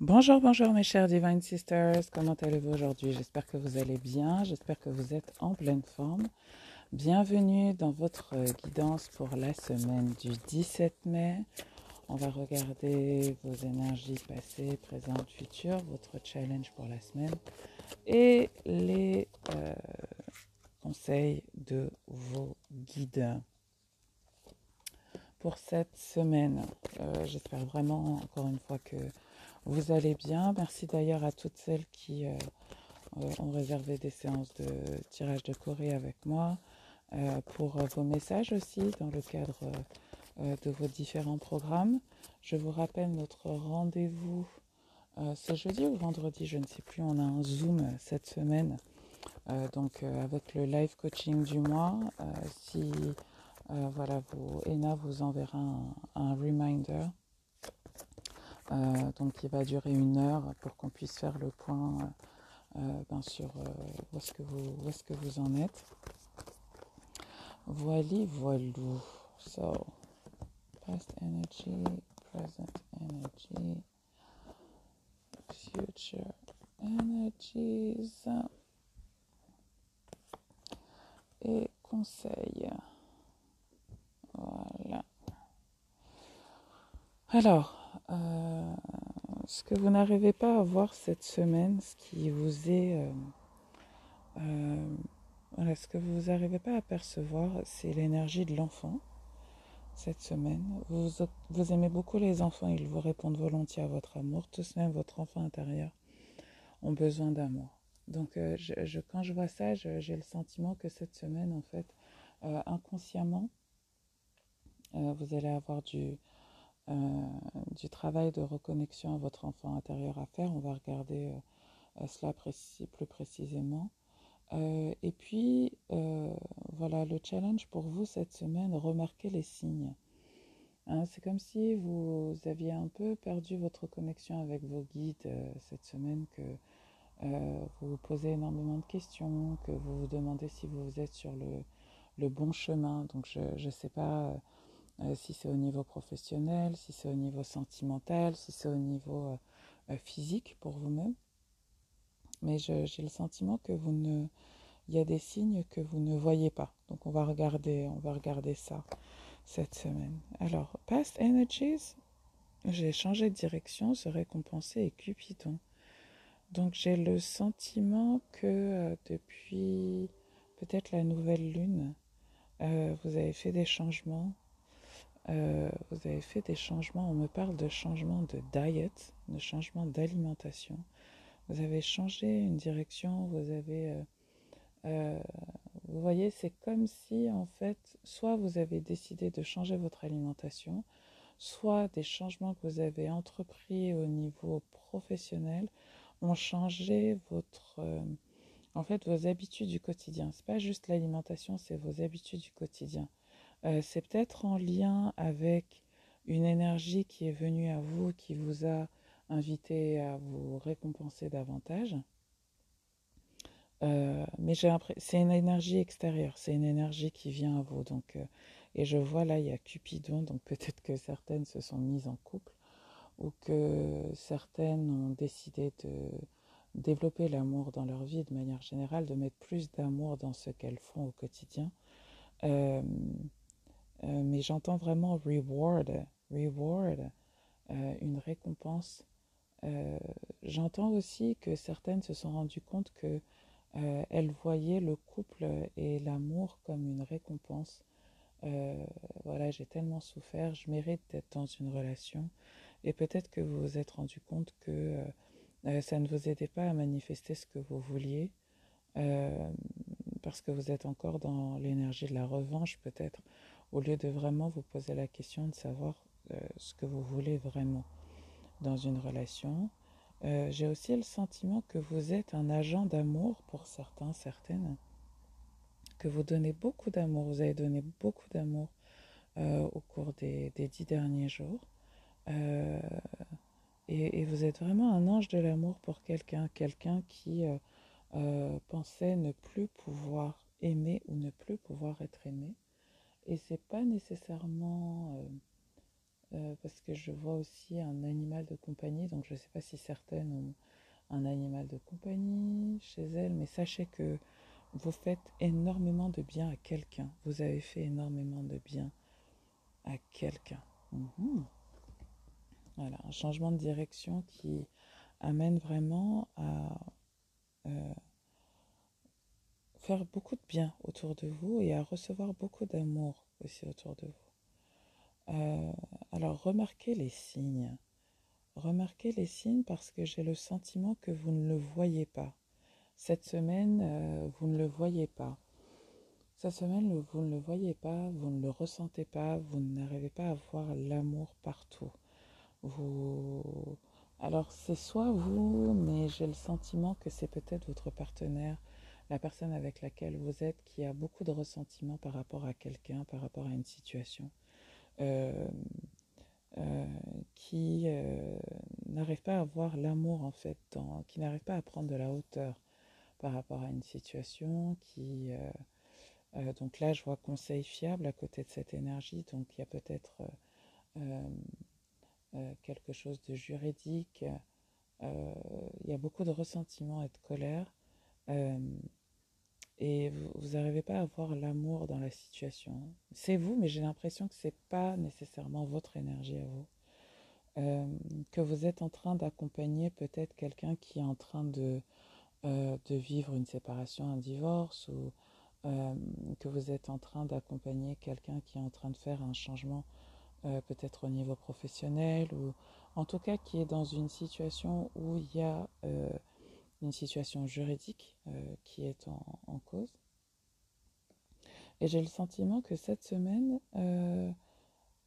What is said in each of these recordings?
Bonjour, bonjour mes chers Divine Sisters, comment allez-vous aujourd'hui? J'espère que vous allez bien, j'espère que vous êtes en pleine forme. Bienvenue dans votre guidance pour la semaine du 17 mai. On va regarder vos énergies passées, présentes, futures, votre challenge pour la semaine et les euh, conseils de vos guides pour cette semaine. Euh, j'espère vraiment, encore une fois, que vous allez bien. Merci d'ailleurs à toutes celles qui euh, euh, ont réservé des séances de tirage de Corée avec moi, euh, pour vos messages aussi dans le cadre de vos différents programmes. Je vous rappelle notre rendez-vous ce jeudi ou vendredi, je ne sais plus, on a un Zoom cette semaine. donc avec le live coaching du mois, si voilà, vous, Ena vous enverra un reminder donc il va durer une heure pour qu'on puisse faire le point euh, euh, ben, sur où est-ce que, vous, en êtes. Voilà, voilou. So, past energy, present energy, future energies et conseils. Voilà. Alors, euh, ce que vous n'arrivez pas à voir cette semaine, ce qui vous est... Euh, euh, ce que vous n'arrivez pas à percevoir, c'est l'énergie de l'enfant cette semaine. Vous, aimez beaucoup les enfants, ils vous répondent volontiers à votre amour. Tous même votre enfant intérieur ont besoin d'amour. Donc quand je vois ça, j'ai le sentiment que cette semaine, en fait, inconsciemment, vous allez avoir du, euh, du travail de reconnexion à votre enfant intérieur à faire. On va regarder euh, cela plus précisément. Euh, et puis, voilà, le challenge pour vous cette semaine, remarquez les signes. Hein, c'est comme si vous aviez un peu perdu votre connexion avec vos guides cette semaine, que vous vous posez énormément de questions, que vous vous demandez si vous êtes sur le bon chemin. Donc, je ne sais pas euh, si c'est au niveau professionnel, si c'est au niveau sentimental, si c'est au niveau euh, euh, physique pour vous-même. Mais j'ai le sentiment que vous ne, il y a des signes que vous ne voyez pas. Donc on va regarder, on va regarder ça cette semaine. Alors, past energies, j'ai changé de direction, se récompenser et Cupidon. Donc j'ai le sentiment que depuis peut-être la nouvelle lune, vous avez fait des changements euh, vous avez fait des changements, on me parle de changement de diet, de changement d'alimentation. Vous avez changé une direction, vous avez... Euh, euh, vous voyez, c'est comme si en fait, soit vous avez décidé de changer votre alimentation, soit des changements que vous avez entrepris au niveau professionnel ont changé votre... en fait, vos habitudes du quotidien. C'est pas juste l'alimentation, c'est vos habitudes du quotidien. Euh, c'est peut-être en lien avec une énergie qui est venue à vous, qui vous a invité à vous récompenser davantage. Euh, mais c'est une énergie extérieure, c'est une énergie qui vient à vous. Donc, euh, et je vois là, il y a Cupidon, donc peut-être que certaines se sont mises en couple ou que certaines ont décidé de développer l'amour dans leur vie de manière générale, de mettre plus d'amour dans ce qu'elles font au quotidien. Mais j'entends vraiment reward, reward, euh, une récompense. Euh, j'entends aussi que certaines se sont rendues compte que elles voyaient le couple et l'amour comme une récompense. voilà, j'ai tellement souffert, je mérite d'être dans une relation. Et peut-être que vous vous êtes rendu compte que ça ne vous aidait pas à manifester ce que vous vouliez, parce que vous êtes encore dans l'énergie de la revanche peut-être, au lieu de vraiment vous poser la question de savoir euh, ce que vous voulez vraiment dans une relation. Euh, j'ai aussi le sentiment que vous êtes un agent d'amour pour certains, certaines, que vous donnez beaucoup d'amour, vous avez donné beaucoup d'amour euh, au cours des, dix derniers jours. Et, et, vous êtes vraiment un ange de l'amour pour quelqu'un, quelqu'un qui pensait ne plus pouvoir aimer ou ne plus pouvoir être aimé et c'est pas nécessairement euh, euh, parce que je vois aussi un animal de compagnie, donc je ne sais pas si certaines ont un animal de compagnie chez elles, mais sachez que vous faites énormément de bien à quelqu'un. Vous avez fait énormément de bien à quelqu'un. Mhm. Voilà, un changement de direction qui amène vraiment à euh, beaucoup de bien autour de vous et à recevoir beaucoup d'amour aussi autour de vous. Euh, alors remarquez les signes. Remarquez les signes parce que j'ai le sentiment que vous ne le voyez pas. Cette semaine, euh, vous ne le voyez pas. Cette semaine, vous ne le voyez pas, vous ne le ressentez pas, vous n'arrivez pas à voir l'amour partout. Vous... Alors c'est soit vous, mais j'ai le sentiment que c'est peut-être votre partenaire, la personne avec laquelle vous êtes, qui a beaucoup de ressentiment par rapport à quelqu'un, par rapport à une situation. Euh, euh, qui euh, n'arrive pas à voir l'amour en fait, qui n'arrive pas à prendre de la hauteur par rapport à une situation, qui donc là je vois conseil fiable à côté de cette énergie, donc il y a peut-être quelque chose de juridique, il y a beaucoup de ressentiment et de colère et vous n'arrivez pas à voir l'amour dans la situation. C'est vous, mais j'ai l'impression que ce n'est pas nécessairement votre énergie à vous. Euh, que vous êtes en train d'accompagner peut-être quelqu'un qui est en train de, euh, de vivre une séparation, un divorce, ou euh, que vous êtes en train d'accompagner quelqu'un qui est en train de faire un changement peut-être au niveau professionnel, ou en tout cas qui est dans une situation où il y a une situation juridique euh, qui est en, cause. Et j'ai le sentiment que cette semaine, euh,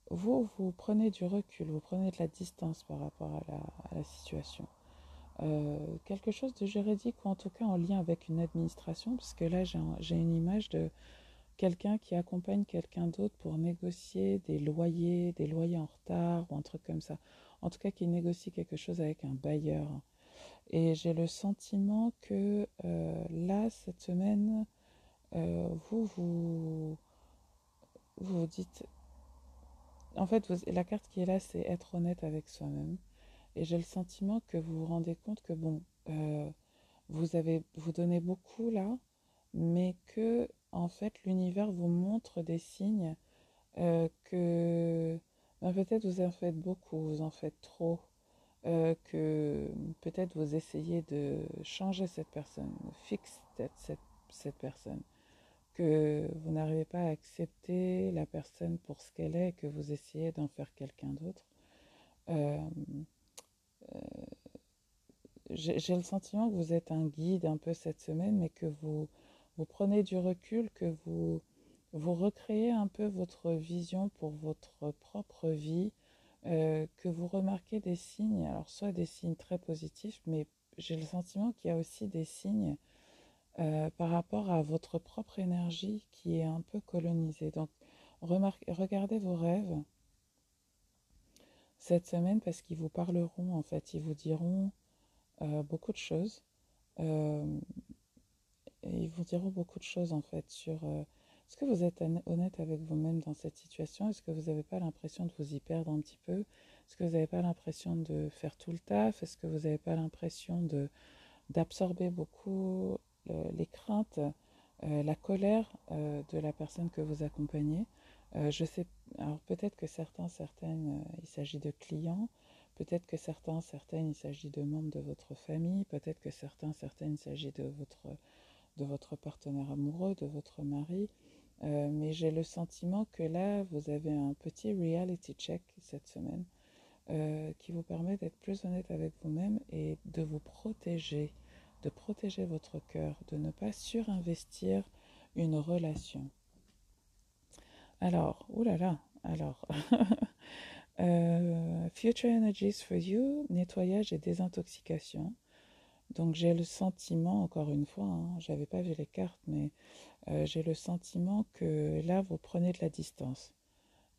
vous, vous prenez du recul, vous prenez de la distance par rapport à la, situation. Euh, quelque chose de juridique ou en tout cas en lien avec une administration, parce que là j'ai une image de quelqu'un qui accompagne quelqu'un d'autre pour négocier des loyers, des loyers en retard ou un truc comme ça. En tout cas qui négocie quelque chose avec un bailleur. Et j'ai le sentiment que euh, là, cette semaine, euh, vous, vous, vous dites... En fait, la carte qui est là, c'est être honnête avec soi-même. Et j'ai le sentiment que vous vous rendez compte que, bon, euh, vous avez, vous donnez beaucoup là, mais que, en fait, l'univers vous montre des signes que ben, peut-être vous en faites beaucoup, vous en faites trop. Euh, que peut-être vous essayez de changer cette personne, fixer cette, cette, personne, que vous n'arrivez pas à accepter la personne pour ce qu'elle est, que vous essayez d'en faire quelqu'un d'autre. Euh, euh, j'ai le sentiment que vous êtes un guide un peu cette semaine, mais que vous, vous prenez du recul, que vous, vous recréez un peu votre vision pour votre propre vie, euh, que vous remarquez des signes, alors soit des signes très positifs, mais j'ai le sentiment qu'il y a aussi des signes euh, par rapport à votre propre énergie qui est un peu colonisée. Donc, regardez vos rêves cette semaine parce qu'ils vous parleront, en fait, ils vous diront euh, beaucoup de choses. ils vous diront beaucoup de choses, en fait, sur est-ce que vous êtes honnête avec vous-même dans cette situation? Est-ce que vous n'avez pas l'impression de vous y perdre un petit peu? Est-ce que vous n'avez pas l'impression de faire tout le taf? Est-ce que vous n'avez pas l'impression de d'absorber beaucoup les craintes, euh, la colère euh, de la personne que vous accompagnez? Euh, Je sais, alors peut-être que certains, certaines, il s'agit de clients. Peut-être que certains, certaines, il s'agit de membres de votre famille. Peut-être que certains, certaines, il s'agit de votre, de votre partenaire amoureux, de votre mari. Euh, mais j'ai le sentiment que là, vous avez un petit reality check cette semaine euh, qui vous permet d'être plus honnête avec vous-même et de vous protéger, de protéger votre cœur, de ne pas surinvestir une relation. Alors, oulala, alors, euh, Future Energies for You, nettoyage et désintoxication. Donc j'ai le sentiment, encore une fois, hein, j'avais pas vu les cartes, mais euh, j'ai le sentiment que là, vous prenez de la distance.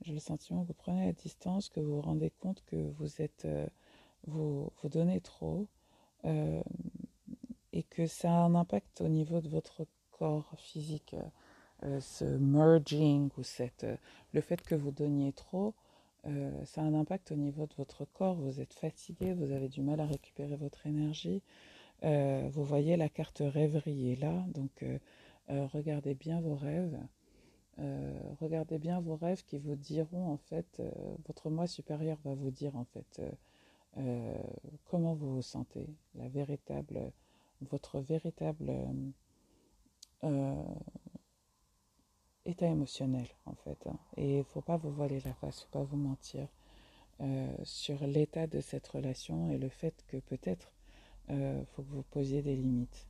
J'ai le sentiment que vous prenez la distance, que vous vous rendez compte que vous êtes, euh, vous, vous donnez trop, euh, et que ça a un impact au niveau de votre corps physique. ce merging ou cette, le fait que vous donniez trop, ça a un impact au niveau de votre corps. Vous êtes fatigué, vous avez du mal à récupérer votre énergie. Euh, vous voyez la carte rêverie est là, donc regardez bien vos rêves. regardez bien vos rêves qui vous diront en fait, votre moi supérieur va vous dire en fait comment vous vous sentez, votre véritable état émotionnel en fait. Hein. Et il ne faut pas vous voiler la face, il ne faut pas vous mentir euh, sur l'état de cette relation et le fait que peut-être il euh, faut que vous posiez des limites.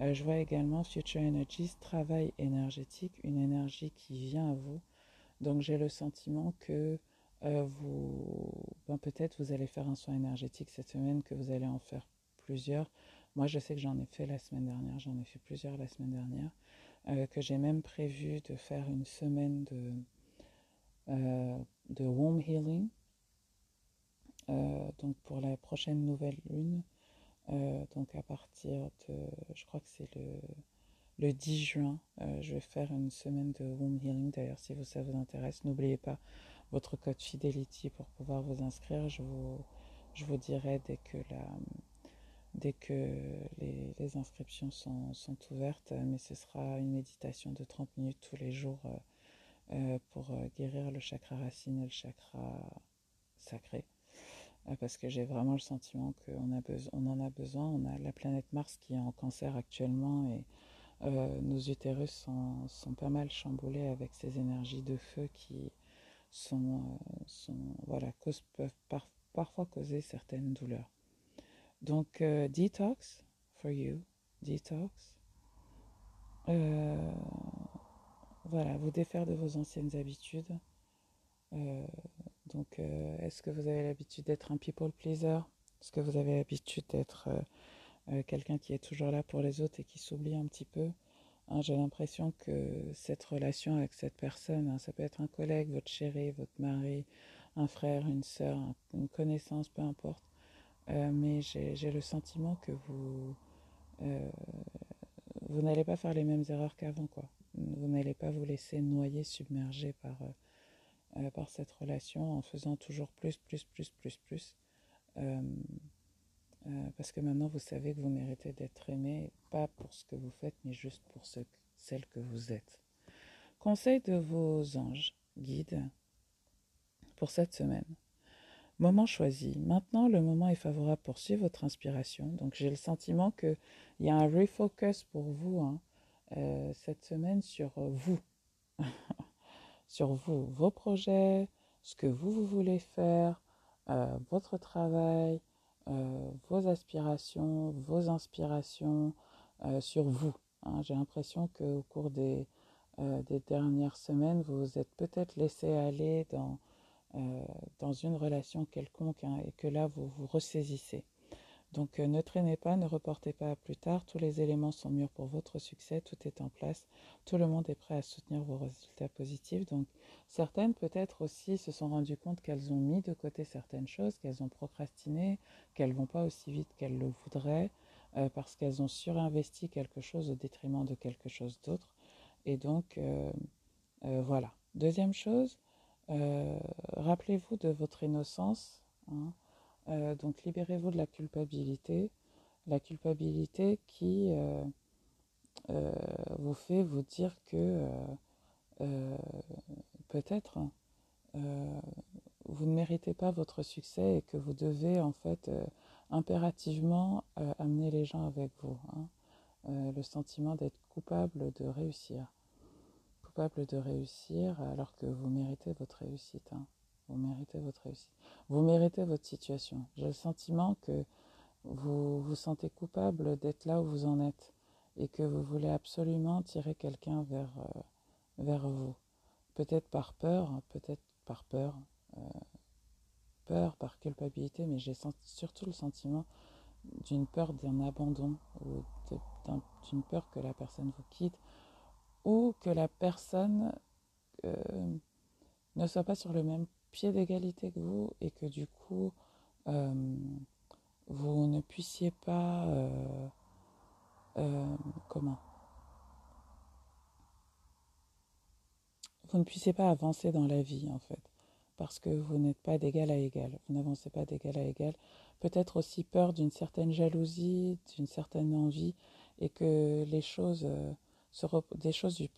Euh, je vois également Future Energies, travail énergétique, une énergie qui vient à vous. Donc j'ai le sentiment que vous, ben, peut-être vous allez faire un soin énergétique cette semaine, que vous allez en faire plusieurs. Moi, je sais que j'en ai fait la semaine dernière, j'en ai fait plusieurs la semaine dernière. Euh, que j'ai même prévu de faire une semaine de, euh, de womb healing. Euh, donc pour la prochaine nouvelle lune, donc à partir de, je crois que c'est le, le 10 juin, je vais faire une semaine de womb healing. D'ailleurs, si ça vous intéresse, n'oubliez pas votre code Fidelity pour pouvoir vous inscrire. Je vous, je vous dirai dès que la, dès que les, inscriptions sont, ouvertes, mais ce sera une méditation de 30 minutes tous les jours euh, euh, pour euh, guérir le chakra racine et le chakra sacré. Parce que j'ai vraiment le sentiment qu'on on en a besoin. On a la planète Mars qui est en cancer actuellement et nos utérus sont, pas mal chamboulés avec ces énergies de feu qui sont, voilà, peuvent parfois causer certaines douleurs. Donc, euh, detox for you, detox. Euh, voilà, vous défaire de vos anciennes habitudes. Euh, donc, est-ce que vous avez l'habitude d'être un people pleaser? Est-ce que vous avez l'habitude d'être quelqu'un qui est toujours là pour les autres et qui s'oublie un petit peu? Hein, J'ai l'impression que cette relation avec cette personne, hein, ça peut être un collègue, votre chéri, votre mari, un frère, une soeur, une connaissance, peu importe euh, mais j'ai le sentiment que vous, euh, vous n'allez pas faire les mêmes erreurs qu'avant. quoi. Vous n'allez pas vous laisser noyer, submerger par, euh, par cette relation en faisant toujours plus, plus, plus, plus, plus. parce que maintenant, vous savez que vous méritez d'être aimé, pas pour ce que vous faites, mais juste pour ce, celle que vous êtes. Conseil de vos anges, guides, pour cette semaine. Moment choisi. Maintenant, le moment est favorable pour suivre votre inspiration. Donc, j'ai le sentiment qu'il y a un refocus pour vous hein, euh, cette semaine sur euh, vous. sur vous, vos projets, ce que vous, voulez faire, euh, votre travail, vos aspirations, vos inspirations, sur vous. Hein. J'ai l'impression qu'au cours des, des dernières semaines, vous vous êtes peut-être laissé aller dans euh, dans une relation quelconque hein, et que là vous vous ressaisissez. Donc euh, ne traînez pas, ne reportez pas à plus tard, tous les éléments sont mûrs pour votre succès, tout est en place, tout le monde est prêt à soutenir vos résultats positifs. Donc certaines peut-être aussi se sont rendues compte qu'elles ont mis de côté certaines choses, qu'elles ont procrastiné, qu'elles vont pas aussi vite qu'elles le voudraient, euh, parce qu'elles ont surinvesti quelque chose au détriment de quelque chose d'autre. Et donc voilà. Deuxième chose, euh, rappelez-vous de votre innocence. Hein. Euh, donc libérez-vous de la culpabilité. La culpabilité qui euh, vous fait vous dire que peut-être vous ne méritez pas votre succès et que vous devez en fait impérativement amener les gens avec vous. Hein. le sentiment d'être coupable de réussir de réussir alors que vous méritez votre réussite. Hein. Vous méritez votre réussite. Vous méritez votre situation. J'ai le sentiment que vous vous sentez coupable d'être là où vous en êtes et que vous voulez absolument tirer quelqu'un vers, euh, vers vous. Peut-être par peur, peut-être par peur, euh, peur, par culpabilité, mais j'ai surtout le sentiment d'une peur d'un abandon ou d'une peur que la personne vous quitte ou que la personne euh, ne soit pas sur le même pied d'égalité que vous et que du coup euh, vous ne puissiez pas euh, comment? Vous ne puissiez pas avancer dans la vie en fait parce que vous n'êtes pas d'égal à égal, vous n'avancez pas d'égal à égal. Peut-être aussi peur d'une certaine jalousie, d'une certaine envie, et que les choses, euh, se des choses du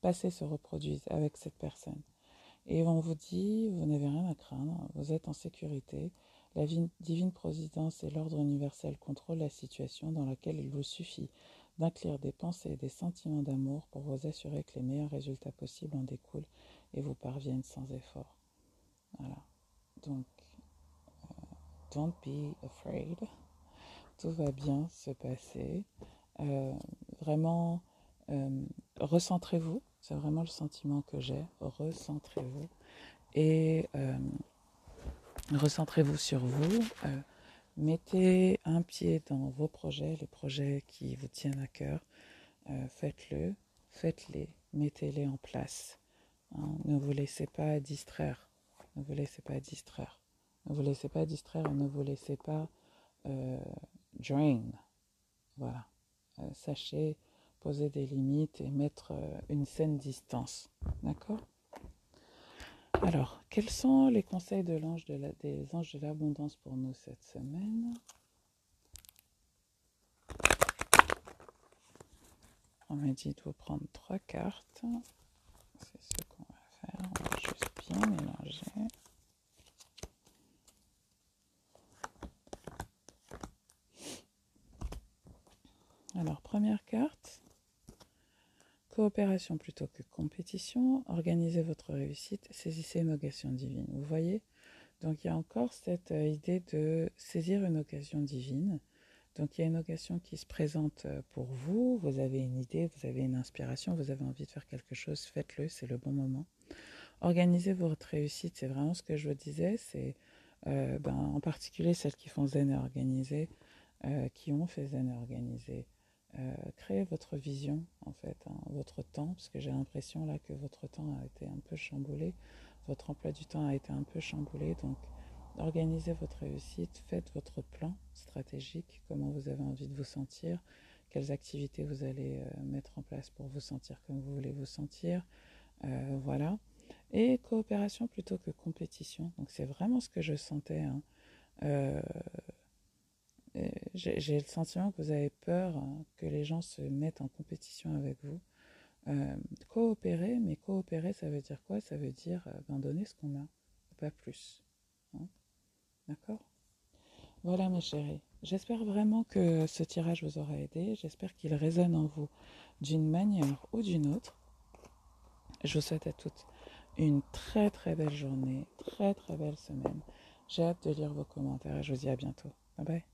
passé se reproduisent avec cette personne. Et on vous dit, vous n'avez rien à craindre, vous êtes en sécurité. La divine providence et l'ordre universel contrôlent la situation dans laquelle il vous suffit d'inclure des pensées et des sentiments d'amour pour vous assurer que les meilleurs résultats possibles en découlent et vous parviennent sans effort. Voilà. Donc, euh, don't be afraid. Tout va bien se passer. Euh, vraiment, euh, recentrez-vous. C'est vraiment le sentiment que j'ai. Recentrez-vous. Et recentrez-vous sur vous. Mettez un pied dans vos projets, les projets qui vous tiennent à cœur. Euh, faites-le, faites-les, mettez-les en place. Hein. Ne vous laissez pas distraire. Ne vous laissez pas distraire. Ne vous laissez pas distraire et ne vous laissez pas euh, drain. Voilà. Euh, sachez poser des limites et mettre une saine distance. D'accord? Alors, quels sont les conseils de des anges de l'abondance pour nous cette semaine? On m'a dit de vous prendre trois cartes. C'est ce qu'on va faire. On va juste bien mélanger. Alors, première carte. Coopération plutôt que compétition, organisez votre réussite, saisissez une occasion divine. Vous voyez? Donc il y a encore cette euh, idée de saisir une occasion divine. Donc il y a une occasion qui se présente euh, pour vous, vous avez une idée, vous avez une inspiration, vous avez envie de faire quelque chose, faites-le, c'est le bon moment. Organisez votre réussite, c'est vraiment ce que je vous disais, c'est euh, ben, en particulier celles qui font zen organisé, qui ont fait zen et organisé, euh, créez votre vision, en fait, hein, votre temps, parce que j'ai l'impression là que votre temps a été un peu chamboulé, votre emploi du temps a été un peu chamboulé, donc organisez votre réussite, faites votre plan stratégique, comment vous avez envie de vous sentir, quelles activités vous allez euh, mettre en place pour vous sentir comme vous voulez vous sentir, euh, voilà. Et coopération plutôt que compétition, donc c'est vraiment ce que je sentais. Hein. J'ai le sentiment que vous avez peur hein, que les gens se mettent en compétition avec vous. Euh, coopérer, mais coopérer, ça veut dire quoi? Ça veut dire euh, ben, donner ce qu'on a, pas plus. Hein. D'accord? Voilà mes chéris. J'espère vraiment que ce tirage vous aura aidé. J'espère qu'il résonne en vous d'une manière ou d'une autre. Je vous souhaite à toutes une très très belle journée, très très belle semaine. J'ai hâte de lire vos commentaires et je vous dis à bientôt. Bye bye.